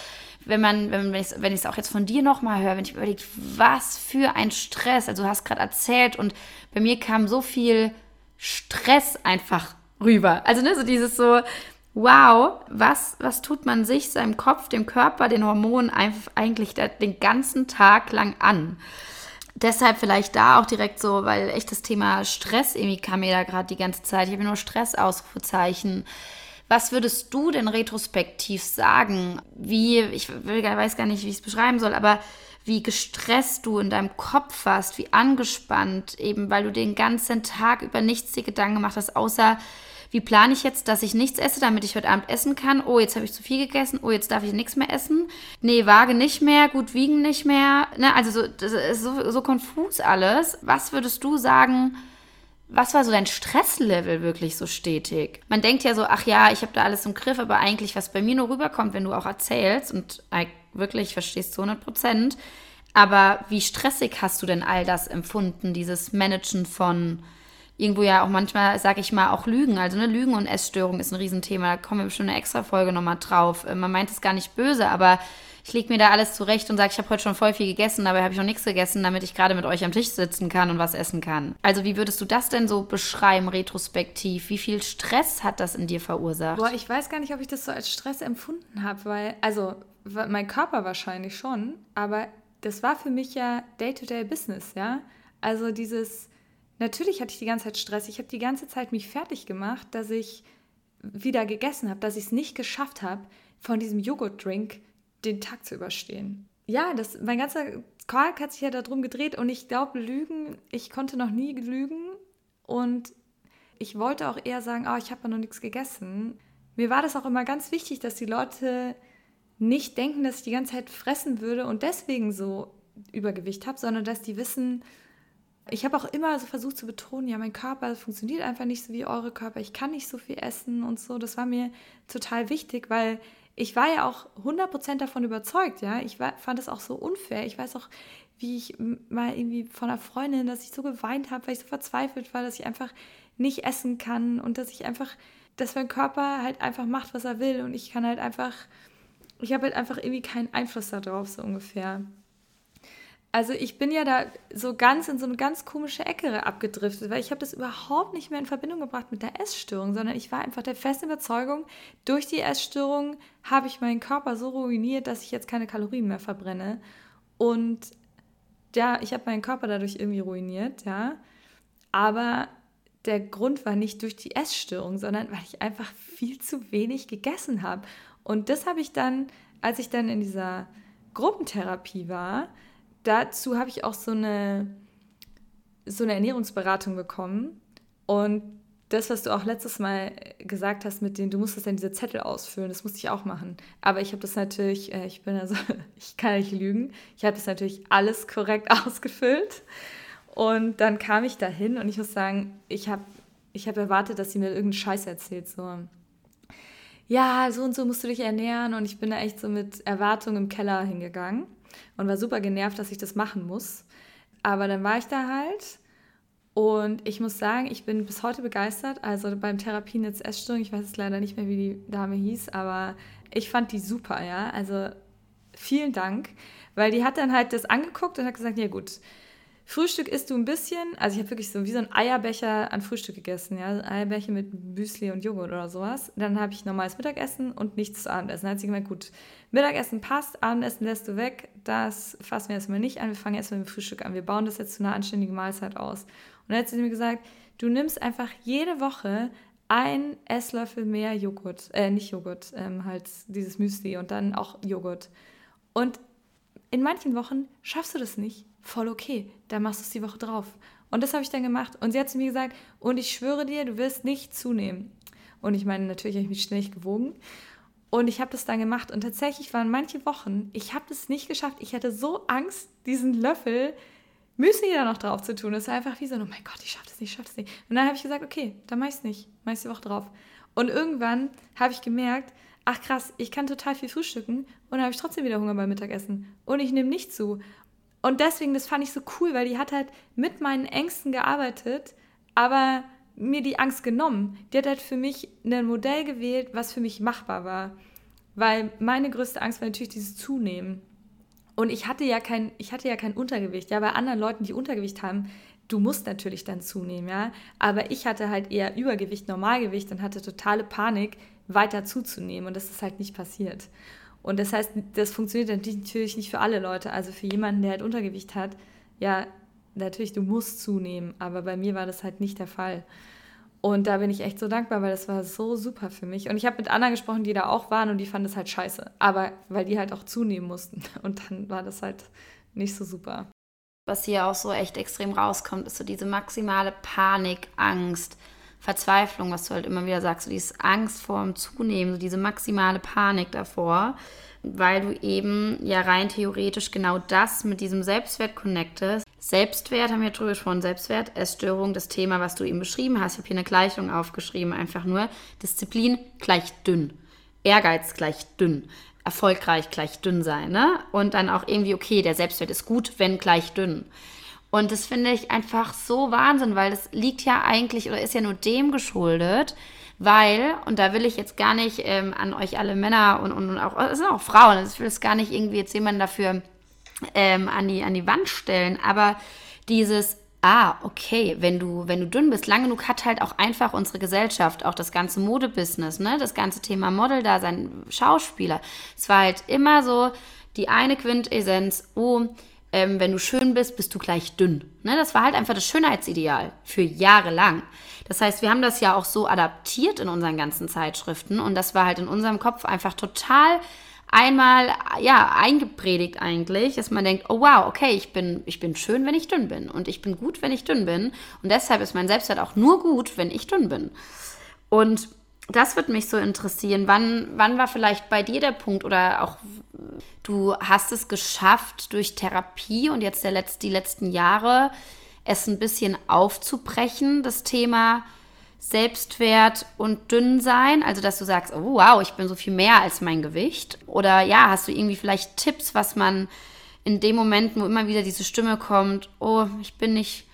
wenn man, wenn, wenn ich es auch jetzt von dir nochmal höre, wenn ich überlege, was für ein Stress. Also du hast gerade erzählt und bei mir kam so viel Stress einfach rüber. Also ne, so dieses so, wow, was, was tut man sich, seinem Kopf, dem Körper, den Hormonen eigentlich den ganzen Tag lang an? Deshalb vielleicht da auch direkt so, weil echt das Thema Stress irgendwie kam mir da gerade die ganze Zeit. Ich habe nur Stress-Ausrufezeichen. Was würdest du denn retrospektiv sagen? Wie, ich weiß gar nicht, wie ich es beschreiben soll, aber wie gestresst du in deinem Kopf warst, wie angespannt, eben weil du den ganzen Tag über nichts dir Gedanken gemacht hast, außer wie plane ich jetzt, dass ich nichts esse, damit ich heute Abend essen kann? Oh, jetzt habe ich zu viel gegessen. Oh, jetzt darf ich nichts mehr essen. Nee, Waage nicht mehr, gut wiegen nicht mehr. Ne? Also so, das ist so, so konfus alles. Was würdest du sagen, was war so dein Stresslevel wirklich so stetig? Man denkt ja so, ach ja, ich habe da alles im Griff, aber eigentlich, was bei mir nur rüberkommt, wenn du auch erzählst und wirklich verstehst zu 100 Prozent, aber wie stressig hast du denn all das empfunden, dieses Managen von irgendwo ja auch manchmal, sag ich mal, auch Lügen. Also eine Lügen- und Essstörung ist ein Riesenthema. Da kommen wir bestimmt eine extra Folge nochmal drauf. Äh, man meint es gar nicht böse, aber ich lege mir da alles zurecht und sage, ich habe heute schon voll viel gegessen, dabei habe ich noch nichts gegessen, damit ich gerade mit euch am Tisch sitzen kann und was essen kann. Also wie würdest du das denn so beschreiben, retrospektiv? Wie viel Stress hat das in dir verursacht? Boah, ich weiß gar nicht, ob ich das so als Stress empfunden habe, weil, also mein Körper wahrscheinlich schon, aber das war für mich ja Day-to-Day-Business, ja. Also dieses, natürlich hatte ich die ganze Zeit Stress. Ich habe die ganze Zeit mich fertig gemacht, dass ich wieder gegessen habe, dass ich es nicht geschafft habe, von diesem Joghurt-Drink den Tag zu überstehen. Ja, das, mein ganzer Quark hat sich ja darum gedreht und ich glaube, Lügen, ich konnte noch nie lügen und ich wollte auch eher sagen, oh, ich habe noch nichts gegessen. Mir war das auch immer ganz wichtig, dass die Leute nicht denken, dass ich die ganze Zeit fressen würde und deswegen so Übergewicht habe, sondern dass die wissen, ich habe auch immer so versucht zu betonen, ja, mein Körper funktioniert einfach nicht so wie eure Körper, ich kann nicht so viel essen und so. Das war mir total wichtig, weil ich war ja auch 100% davon überzeugt, ja. Ich war, fand es auch so unfair. Ich weiß auch, wie ich mal irgendwie von einer Freundin, dass ich so geweint habe, weil ich so verzweifelt war, dass ich einfach nicht essen kann und dass ich einfach, dass mein Körper halt einfach macht, was er will und ich kann halt einfach, ich habe halt einfach irgendwie keinen Einfluss darauf, so ungefähr. Also ich bin ja da so ganz in so eine ganz komische Ecke abgedriftet, weil ich habe das überhaupt nicht mehr in Verbindung gebracht mit der Essstörung, sondern ich war einfach der festen Überzeugung, durch die Essstörung habe ich meinen Körper so ruiniert, dass ich jetzt keine Kalorien mehr verbrenne. Und ja, ich habe meinen Körper dadurch irgendwie ruiniert, ja. Aber der Grund war nicht durch die Essstörung, sondern weil ich einfach viel zu wenig gegessen habe. Und das habe ich dann, als ich dann in dieser Gruppentherapie war, dazu habe ich auch so eine, so eine Ernährungsberatung bekommen. Und das, was du auch letztes Mal gesagt hast, mit dem, du musstest dann diese Zettel ausfüllen, das musste ich auch machen. Aber ich habe das natürlich, äh, ich bin also, ich kann nicht lügen, ich habe das natürlich alles korrekt ausgefüllt. Und dann kam ich dahin und ich muss sagen, ich habe ich hab erwartet, dass sie mir irgendeinen Scheiß erzählt. So, ja, so und so musst du dich ernähren. Und ich bin da echt so mit Erwartungen im Keller hingegangen und war super genervt, dass ich das machen muss. Aber dann war ich da halt und ich muss sagen, ich bin bis heute begeistert. Also beim Therapienetz Essstörung, ich weiß jetzt leider nicht mehr, wie die Dame hieß, aber ich fand die super, ja. Also vielen Dank, weil die hat dann halt das angeguckt und hat gesagt, ja gut, Frühstück isst du ein bisschen, also ich habe wirklich so wie so ein Eierbecher an Frühstück gegessen, ja, Eierbecher mit Müsli und Joghurt oder sowas. Dann habe ich normales Mittagessen und nichts zu Abendessen. Dann hat sie gemeint, gut, Mittagessen passt, Abendessen lässt du weg, das fassen wir erstmal nicht an, wir fangen erstmal mit dem Frühstück an, wir bauen das jetzt zu einer anständigen Mahlzeit aus. Und dann hat sie mir gesagt, du nimmst einfach jede Woche ein Esslöffel mehr Joghurt, äh, nicht Joghurt, ähm, halt dieses Müsli und dann auch Joghurt. Und in manchen Wochen schaffst du das nicht voll okay, dann machst du es die Woche drauf. Und das habe ich dann gemacht. Und sie hat zu mir gesagt, und ich schwöre dir, du wirst nicht zunehmen. Und ich meine, natürlich habe ich mich ständig gewogen. Und ich habe das dann gemacht. Und tatsächlich waren manche Wochen, ich habe das nicht geschafft. Ich hatte so Angst, diesen Löffel Müsli da noch drauf zu tun. Das war einfach wie so, oh mein Gott, ich schaffe das nicht, ich schaffe das nicht. Und dann habe ich gesagt, okay, dann mache ich es nicht. Mache ich die Woche drauf. Und irgendwann habe ich gemerkt, ach krass, ich kann total viel frühstücken und dann habe ich trotzdem wieder Hunger beim Mittagessen. Und ich nehme nicht zu. Und deswegen, das fand ich so cool, weil die hat halt mit meinen Ängsten gearbeitet, aber mir die Angst genommen. Die hat halt für mich ein Modell gewählt, was für mich machbar war. Weil meine größte Angst war natürlich dieses Zunehmen. Und ich hatte ja kein, ich hatte ja kein Untergewicht. Ja, bei anderen Leuten, die Untergewicht haben, du musst natürlich dann zunehmen, ja. Aber ich hatte halt eher Übergewicht, Normalgewicht und hatte totale Panik, weiter zuzunehmen. Und das ist halt nicht passiert. Und das heißt, das funktioniert natürlich nicht für alle Leute. Also für jemanden, der halt Untergewicht hat, ja, natürlich, du musst zunehmen. Aber bei mir war das halt nicht der Fall. Und da bin ich echt so dankbar, weil das war so super für mich. Und ich habe mit anderen gesprochen, die da auch waren und die fanden das halt scheiße. Aber weil die halt auch zunehmen mussten. Und dann war das halt nicht so super. Was hier auch so echt extrem rauskommt, ist so diese maximale Panik, Angst, Verzweiflung, was du halt immer wieder sagst, so dieses Angst vor dem Zunehmen, so diese maximale Panik davor, weil du eben ja rein theoretisch genau das mit diesem Selbstwert connectest. Selbstwert, haben wir drüber gesprochen, Selbstwert, Essstörung, das Thema, was du eben beschrieben hast. Ich habe hier eine Gleichung aufgeschrieben, einfach nur Disziplin gleich dünn, Ehrgeiz gleich dünn, erfolgreich gleich dünn sein, ne? Und dann auch irgendwie, okay, der Selbstwert ist gut, wenn gleich dünn. Und das finde ich einfach so Wahnsinn, weil das liegt ja eigentlich oder ist ja nur dem geschuldet, weil, und da will ich jetzt gar nicht ähm, an euch alle Männer und, und, und auch, es sind auch Frauen, also ich will es gar nicht irgendwie jetzt jemanden dafür ähm, an, die, an die Wand stellen, aber dieses, ah, okay, wenn du, wenn du dünn bist, lang genug hat halt auch einfach unsere Gesellschaft, auch das ganze Modebusiness, ne, das ganze Thema Model da, sein Schauspieler. Es war halt immer so die eine Quintessenz, oh, ähm, wenn du schön bist, bist du gleich dünn. Ne? Das war halt einfach das Schönheitsideal für Jahre lang. Das heißt, wir haben das ja auch so adaptiert in unseren ganzen Zeitschriften und das war halt in unserem Kopf einfach total einmal ja eingepredigt eigentlich, dass man denkt, oh wow, okay, ich bin ich bin schön, wenn ich dünn bin und ich bin gut, wenn ich dünn bin und deshalb ist mein Selbstwert auch nur gut, wenn ich dünn bin. Und das wird mich so interessieren. Wann, wann war vielleicht bei dir der Punkt oder auch du hast es geschafft durch Therapie und jetzt der Letz-, die letzten Jahre es ein bisschen aufzubrechen, das Thema Selbstwert und Dünnsein? Also, dass du sagst, oh wow, ich bin so viel mehr als mein Gewicht? Oder ja, hast du irgendwie vielleicht Tipps, was man in dem Moment, wo immer wieder diese Stimme kommt, oh, ich bin nicht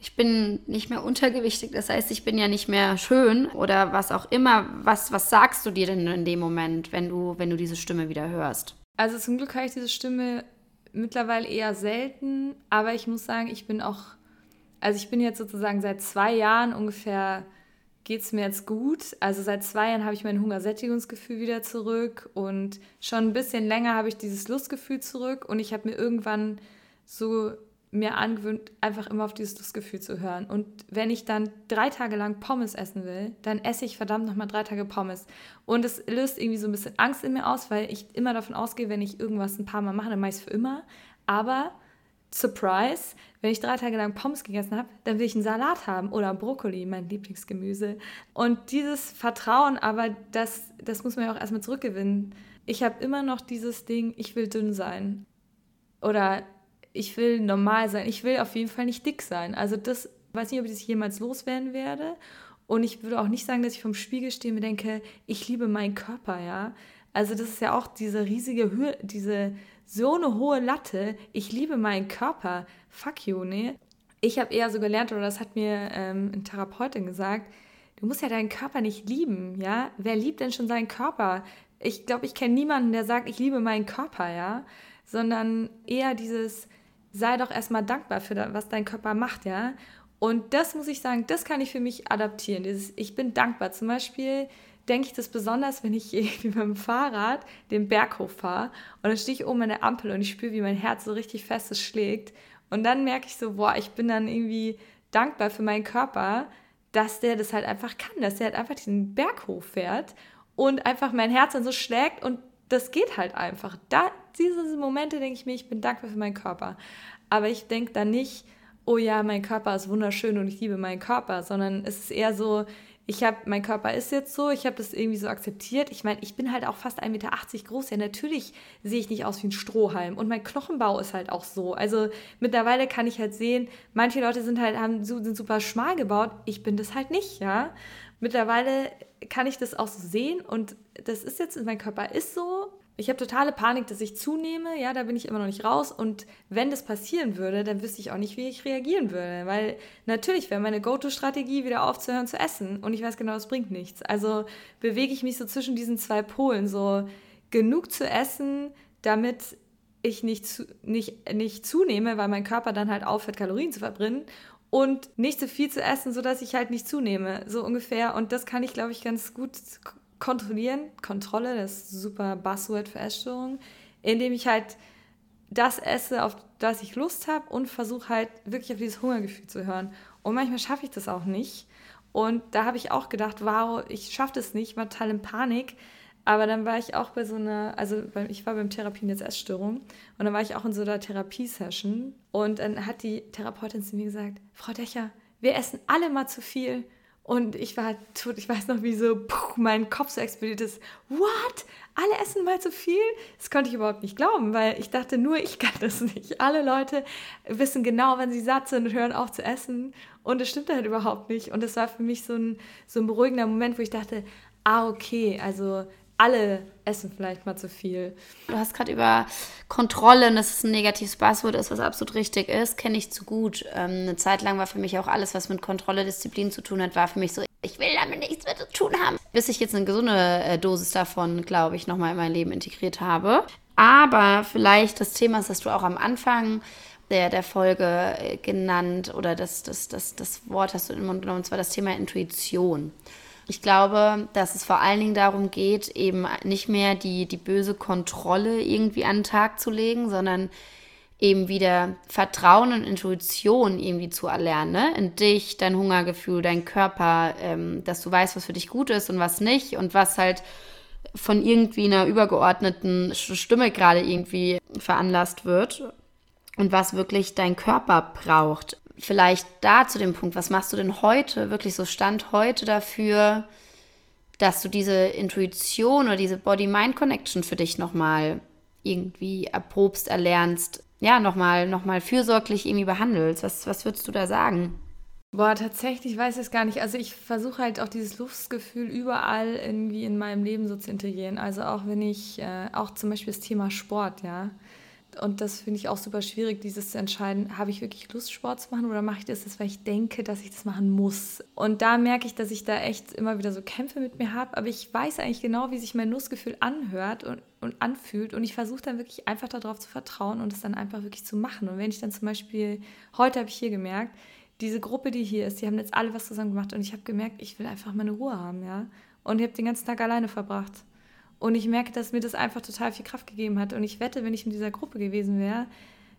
ich bin nicht mehr untergewichtig, das heißt, ich bin ja nicht mehr schön oder was auch immer. Was, was sagst du dir denn in dem Moment, wenn du, wenn du diese Stimme wieder hörst? Also zum Glück habe ich diese Stimme mittlerweile eher selten, aber ich muss sagen, ich bin auch, also ich bin jetzt sozusagen seit zwei Jahren ungefähr, geht es mir jetzt gut. Also seit zwei Jahren habe ich mein Hungersättigungsgefühl wieder zurück und schon ein bisschen länger habe ich dieses Lustgefühl zurück und ich habe mir irgendwann so mir angewöhnt, einfach immer auf dieses Lustgefühl zu hören. Und wenn ich dann drei Tage lang Pommes essen will, dann esse ich verdammt nochmal drei Tage Pommes. Und es löst irgendwie so ein bisschen Angst in mir aus, weil ich immer davon ausgehe, wenn ich irgendwas ein paar Mal mache, dann mache ich es für immer. Aber, Surprise, wenn ich drei Tage lang Pommes gegessen habe, dann will ich einen Salat haben oder Brokkoli, mein Lieblingsgemüse. Und dieses Vertrauen, aber das, das muss man ja auch erstmal zurückgewinnen. Ich habe immer noch dieses Ding, ich will dünn sein. Oder ich will normal sein. Ich will auf jeden Fall nicht dick sein. Also das weiß nicht, ob ich das jemals loswerden werde. Und ich würde auch nicht sagen, dass ich vom Spiegel stehe und denke, ich liebe meinen Körper, ja. Also das ist ja auch diese riesige Höhe, diese so eine hohe Latte. Ich liebe meinen Körper. Fuck you, ne? Ich habe eher so gelernt, oder das hat mir ähm, ein Therapeutin gesagt, du musst ja deinen Körper nicht lieben, ja. Wer liebt denn schon seinen Körper? Ich glaube, ich kenne niemanden, der sagt, ich liebe meinen Körper, ja. Sondern eher dieses, sei doch erstmal dankbar für das, was dein Körper macht, ja. Und das muss ich sagen, das kann ich für mich adaptieren. Dieses, ich bin dankbar. Zum Beispiel denke ich das besonders, wenn ich irgendwie mit dem Fahrrad den Berg hochfahre und dann stehe ich oben an der Ampel und ich spüre, wie mein Herz so richtig festes schlägt. Und dann merke ich so, boah, ich bin dann irgendwie dankbar für meinen Körper, dass der das halt einfach kann, dass der halt einfach diesen Berg hochfährt und einfach mein Herz dann so schlägt und das geht halt einfach. Da, diese Momente denke ich mir, ich bin dankbar für meinen Körper. Aber ich denke dann nicht, oh ja, mein Körper ist wunderschön und ich liebe meinen Körper, sondern es ist eher so, ich habe, mein Körper ist jetzt so, ich habe das irgendwie so akzeptiert. Ich meine, ich bin halt auch fast 1,80 Meter groß. Ja, natürlich sehe ich nicht aus wie ein Strohhalm. Und mein Knochenbau ist halt auch so. Also mittlerweile kann ich halt sehen, manche Leute sind halt, haben, sind super schmal gebaut. Ich bin das halt nicht, ja. Mittlerweile kann ich das auch so sehen und das ist jetzt, mein Körper ist so ich habe totale Panik, dass ich zunehme. Ja, da bin ich immer noch nicht raus. Und wenn das passieren würde, dann wüsste ich auch nicht, wie ich reagieren würde. Weil natürlich wäre meine Go-To-Strategie, wieder aufzuhören zu essen. Und ich weiß genau, es bringt nichts. Also bewege ich mich so zwischen diesen zwei Polen. So genug zu essen, damit ich nicht, zu, nicht, nicht zunehme, weil mein Körper dann halt aufhört, Kalorien zu verbrennen. Und nicht so viel zu essen, sodass ich halt nicht zunehme. So ungefähr. Und das kann ich, glaube ich, ganz gut kontrollieren, Kontrolle, das ist super Buzzword für Essstörungen, indem ich halt das esse, auf das ich Lust habe und versuche halt wirklich auf dieses Hungergefühl zu hören. Und manchmal schaffe ich das auch nicht. Und da habe ich auch gedacht, wow, ich schaffe das nicht, war total in Panik. Aber dann war ich auch bei so einer, also ich war beim Therapien jetzt Essstörung und dann war ich auch in so einer Therapiesession und dann hat die Therapeutin zu mir gesagt, Frau Dächer, wir essen alle mal zu viel Und ich war tot, ich weiß noch, wie so puh, mein Kopf so explodiert ist. What? Alle essen mal zu viel? Das konnte ich überhaupt nicht glauben, weil ich dachte, nur ich kann das nicht. Alle Leute wissen genau, wann sie satt sind und hören auf zu essen. Und das stimmt halt überhaupt nicht. Und das war für mich so ein, so ein beruhigender Moment, wo ich dachte, ah, okay, also alle essen vielleicht mal zu viel. Du hast gerade über Kontrolle, dass es ein negatives Buzzword ist, was absolut richtig ist, kenne ich zu gut. Ähm, eine Zeit lang war für mich auch alles, was mit Kontrolle, Disziplin zu tun hat, war für mich so, ich will damit nichts mehr zu tun haben. Bis ich jetzt eine gesunde äh, Dosis davon, glaube ich, nochmal in mein Leben integriert habe. Aber vielleicht das Thema, das du auch am Anfang der, der Folge äh, genannt oder das, das, das, das Wort hast du in den Mund genommen, und zwar das Thema Intuition. Ich glaube, dass es vor allen Dingen darum geht, eben nicht mehr die, die böse Kontrolle irgendwie an den Tag zu legen, sondern eben wieder Vertrauen und Intuition irgendwie zu erlernen, ne? in dich, dein Hungergefühl, dein Körper, ähm, dass du weißt, was für dich gut ist und was nicht und was halt von irgendwie einer übergeordneten Stimme gerade irgendwie veranlasst wird und was wirklich dein Körper braucht vielleicht da zu dem Punkt, was machst du denn heute, wirklich so Stand heute dafür, dass du diese Intuition oder diese Body-Mind-Connection für dich nochmal irgendwie erprobst, erlernst, ja, nochmal noch mal fürsorglich irgendwie behandelst. Was, was würdest du da sagen? Boah, tatsächlich weiß ich es gar nicht. Also ich versuche halt auch dieses Lustgefühl überall irgendwie in meinem Leben so zu integrieren. Also auch wenn ich, äh, auch zum Beispiel das Thema Sport, ja. Und das finde ich auch super schwierig, dieses zu entscheiden, habe ich wirklich Lust, Sport zu machen oder mache ich das, weil ich denke, dass ich das machen muss. Und da merke ich, dass ich da echt immer wieder so Kämpfe mit mir habe, aber ich weiß eigentlich genau, wie sich mein Lustgefühl anhört und, und anfühlt. Und ich versuche dann wirklich einfach darauf zu vertrauen und es dann einfach wirklich zu machen. Und wenn ich dann zum Beispiel, heute habe ich hier gemerkt, diese Gruppe, die hier ist, die haben jetzt alle was zusammen gemacht und ich habe gemerkt, ich will einfach meine Ruhe haben, ja. Und ich habe den ganzen Tag alleine verbracht. Und ich merke, dass mir das einfach total viel Kraft gegeben hat. Und ich wette, wenn ich in dieser Gruppe gewesen wäre,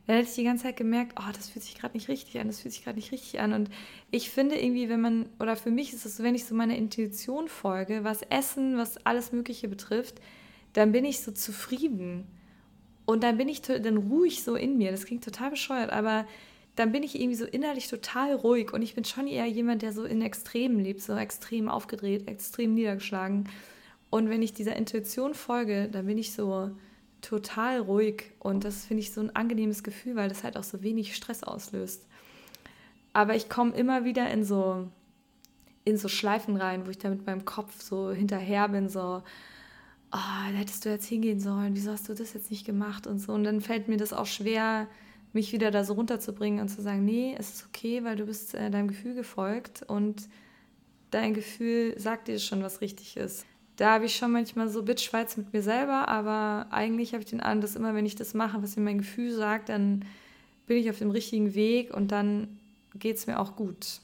dann hätte ich die ganze Zeit gemerkt, oh, das fühlt sich gerade nicht richtig an, das fühlt sich gerade nicht richtig an. Und ich finde irgendwie, wenn man, oder für mich ist es so, wenn ich so meiner Intuition folge, was Essen, was alles Mögliche betrifft, dann bin ich so zufrieden. Und dann bin ich dann ruhig so in mir. Das klingt total bescheuert, aber dann bin ich irgendwie so innerlich total ruhig. Und ich bin schon eher jemand, der so in Extremen lebt, so extrem aufgedreht, extrem niedergeschlagen. Und wenn ich dieser Intuition folge, dann bin ich so total ruhig und das finde ich so ein angenehmes Gefühl, weil das halt auch so wenig Stress auslöst. Aber ich komme immer wieder in so in so Schleifen rein, wo ich da mit meinem Kopf so hinterher bin, so, oh, da hättest du jetzt hingehen sollen, wieso hast du das jetzt nicht gemacht und so. Und dann fällt mir das auch schwer, mich wieder da so runterzubringen und zu sagen, nee, es ist okay, weil du bist äh, deinem Gefühl gefolgt und dein Gefühl sagt dir schon, was richtig ist da habe ich schon manchmal so Bitchschweiz mit mir selber, aber eigentlich habe ich den Eindruck, dass immer, wenn ich das mache, was mir mein Gefühl sagt, dann bin ich auf dem richtigen Weg und dann geht es mir auch gut.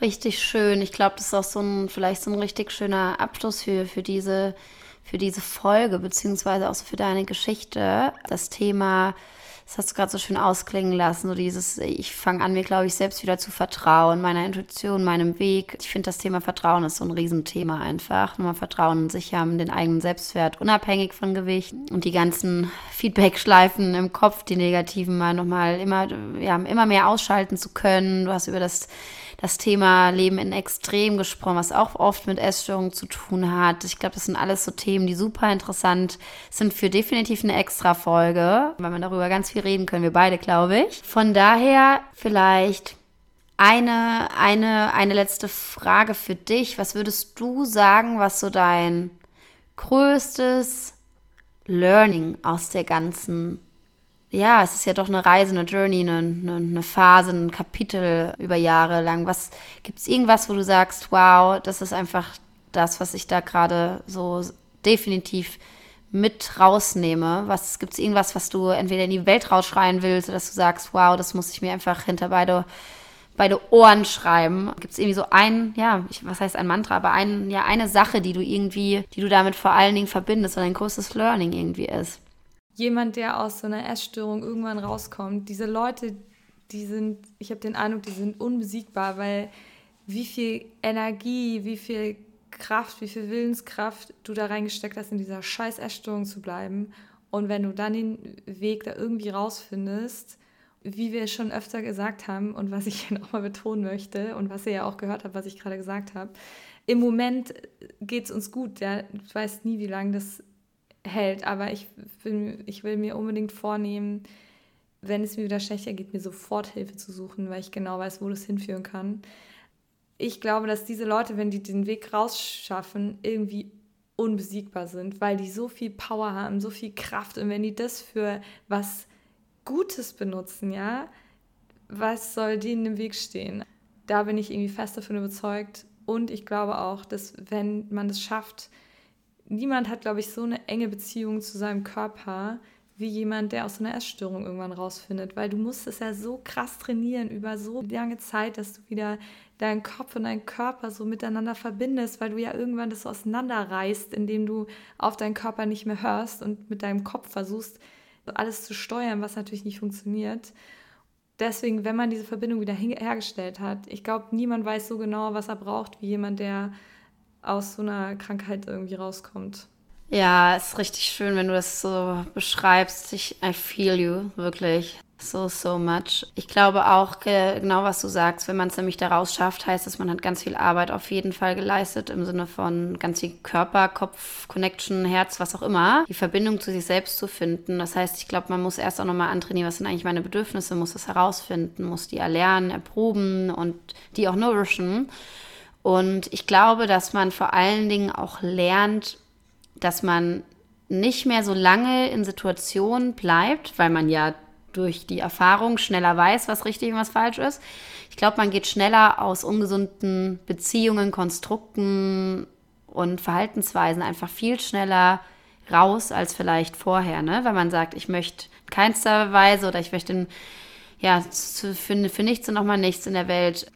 Richtig schön. Ich glaube, das ist auch so ein, vielleicht so ein richtig schöner Abschluss für, für, diese, für diese Folge, beziehungsweise auch so für deine Geschichte. Das Thema das hast du gerade so schön ausklingen lassen, so dieses, ich fange an, mir, glaube ich, selbst wieder zu vertrauen, meiner Intuition, meinem Weg. Ich finde, das Thema Vertrauen ist so ein Riesenthema einfach. Nochmal Vertrauen in sich haben, den eigenen Selbstwert, unabhängig von Gewicht und die ganzen Feedback-Schleifen im Kopf, die negativen mal nochmal immer, ja, immer mehr ausschalten zu können. Du hast über das das Thema Leben in Extrem gesprochen, was auch oft mit Essstörungen zu tun hat. Ich glaube, das sind alles so Themen, die super interessant sind für definitiv eine extra Folge, weil man darüber ganz viel reden können, wir beide, glaube ich. Von daher vielleicht eine, eine, eine letzte Frage für dich. Was würdest du sagen, was so dein größtes Learning aus der ganzen ja, es ist ja doch eine Reise, eine Journey, eine, eine, Phase, ein Kapitel über Jahre lang. Was gibt es irgendwas, wo du sagst, wow, das ist einfach das, was ich da gerade so definitiv mit rausnehme? Was gibt es irgendwas, was du entweder in die Welt rausschreien willst, oder dass du sagst, wow, das muss ich mir einfach hinter beide beide Ohren schreiben. Gibt es irgendwie so ein, ja, ich, was heißt ein Mantra, aber ein, ja, eine Sache, die du irgendwie, die du damit vor allen Dingen verbindest oder dein größtes Learning irgendwie ist? Jemand, der aus so einer Essstörung irgendwann rauskommt, diese Leute, die sind, ich habe den Eindruck, die sind unbesiegbar, weil wie viel Energie, wie viel Kraft, wie viel Willenskraft du da reingesteckt hast, in dieser scheiß Essstörung zu bleiben. Und wenn du dann den Weg da irgendwie rausfindest wie wir schon öfter gesagt haben und was ich nochmal betonen möchte und was ihr ja auch gehört habt, was ich gerade gesagt habe, im Moment geht es uns gut. Ja? Ich weiß nie, wie lange das hält, aber ich will, ich will mir unbedingt vornehmen, wenn es mir wieder schlechter geht, mir sofort Hilfe zu suchen, weil ich genau weiß, wo das hinführen kann. Ich glaube, dass diese Leute, wenn die den Weg rausschaffen, irgendwie unbesiegbar sind, weil die so viel Power haben, so viel Kraft und wenn die das für was Gutes benutzen, ja, was soll denen im Weg stehen? Da bin ich irgendwie fest davon überzeugt und ich glaube auch, dass wenn man das schafft, niemand hat, glaube ich, so eine enge Beziehung zu seinem Körper wie jemand, der aus einer Essstörung irgendwann rausfindet, weil du musst es ja so krass trainieren über so lange Zeit, dass du wieder deinen Kopf und deinen Körper so miteinander verbindest, weil du ja irgendwann das so auseinanderreißt, indem du auf deinen Körper nicht mehr hörst und mit deinem Kopf versuchst, alles zu steuern, was natürlich nicht funktioniert. Deswegen, wenn man diese Verbindung wieder hergestellt hat, ich glaube, niemand weiß so genau, was er braucht, wie jemand, der aus so einer Krankheit irgendwie rauskommt. Ja, ist richtig schön, wenn du das so beschreibst. Ich, I feel you, wirklich. So, so much. Ich glaube auch genau, was du sagst. Wenn man es nämlich daraus schafft, heißt es, man hat ganz viel Arbeit auf jeden Fall geleistet im Sinne von ganz viel Körper, Kopf, Connection, Herz, was auch immer. Die Verbindung zu sich selbst zu finden. Das heißt, ich glaube, man muss erst auch nochmal antrainieren, was sind eigentlich meine Bedürfnisse, muss das herausfinden, muss die erlernen, erproben und die auch nourishen. Und ich glaube, dass man vor allen Dingen auch lernt, dass man nicht mehr so lange in Situationen bleibt, weil man ja durch die Erfahrung schneller weiß, was richtig und was falsch ist. Ich glaube, man geht schneller aus ungesunden Beziehungen, Konstrukten und Verhaltensweisen einfach viel schneller raus als vielleicht vorher, ne? Weil man sagt, ich möchte keinster Weise oder ich möchte ja, für, für nichts und nochmal nichts in der Welt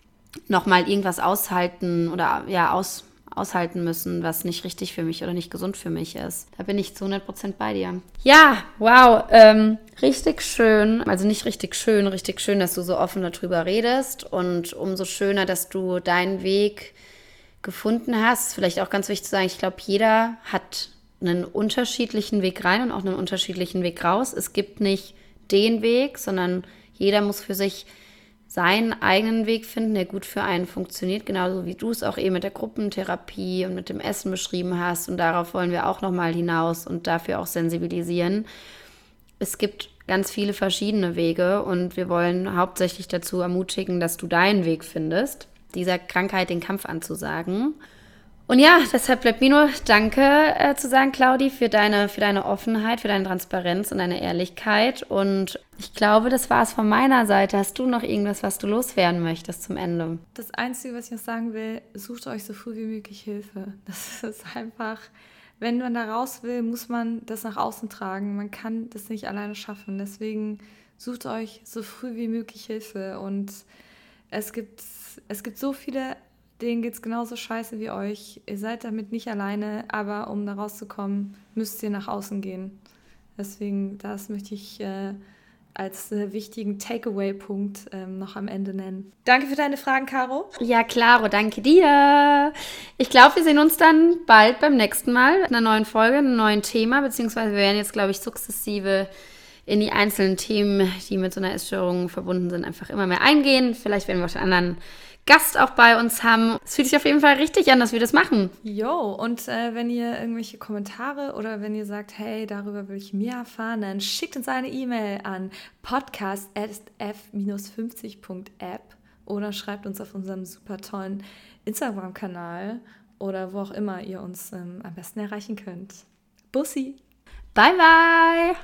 nochmal irgendwas aushalten oder ja, aus, aushalten müssen, was nicht richtig für mich oder nicht gesund für mich ist. Da bin ich zu 100% bei dir. Ja, wow, ähm, richtig schön. Also nicht richtig schön, richtig schön, dass du so offen darüber redest und umso schöner, dass du deinen Weg gefunden hast. Vielleicht auch ganz wichtig zu sagen, ich glaube, jeder hat einen unterschiedlichen Weg rein und auch einen unterschiedlichen Weg raus. Es gibt nicht den Weg, sondern jeder muss für sich seinen eigenen Weg finden, der gut für einen funktioniert, genauso wie du es auch eben mit der Gruppentherapie und mit dem Essen beschrieben hast. Und darauf wollen wir auch nochmal hinaus und dafür auch sensibilisieren. Es gibt ganz viele verschiedene Wege und wir wollen hauptsächlich dazu ermutigen, dass du deinen Weg findest, dieser Krankheit den Kampf anzusagen. Und ja, deshalb bleibt mir nur Danke äh, zu sagen, Claudi, für deine, für deine Offenheit, für deine Transparenz und deine Ehrlichkeit. Und ich glaube, das war es von meiner Seite. Hast du noch irgendwas, was du loswerden möchtest zum Ende? Das Einzige, was ich noch sagen will, sucht euch so früh wie möglich Hilfe. Das ist einfach, wenn man da raus will, muss man das nach außen tragen. Man kann das nicht alleine schaffen. Deswegen sucht euch so früh wie möglich Hilfe. Und es gibt, es gibt so viele denen geht es genauso scheiße wie euch. Ihr seid damit nicht alleine, aber um da rauszukommen, müsst ihr nach außen gehen. Deswegen, das möchte ich äh, als äh, wichtigen Takeaway-Punkt ähm, noch am Ende nennen. Danke für deine Fragen, Caro. Ja, klaro, danke dir. Ich glaube, wir sehen uns dann bald beim nächsten Mal mit einer neuen Folge, einem neuen Thema, beziehungsweise wir werden jetzt, glaube ich, sukzessive in die einzelnen Themen, die mit so einer Essstörung verbunden sind, einfach immer mehr eingehen. Vielleicht werden wir auch den anderen Gast auch bei uns haben. Es fühlt sich auf jeden Fall richtig an, dass wir das machen. Jo, und äh, wenn ihr irgendwelche Kommentare oder wenn ihr sagt, hey, darüber will ich mehr erfahren, dann schickt uns eine E-Mail an podcast.f-50.app oder schreibt uns auf unserem super tollen Instagram-Kanal oder wo auch immer ihr uns ähm, am besten erreichen könnt. Bussi! Bye, bye!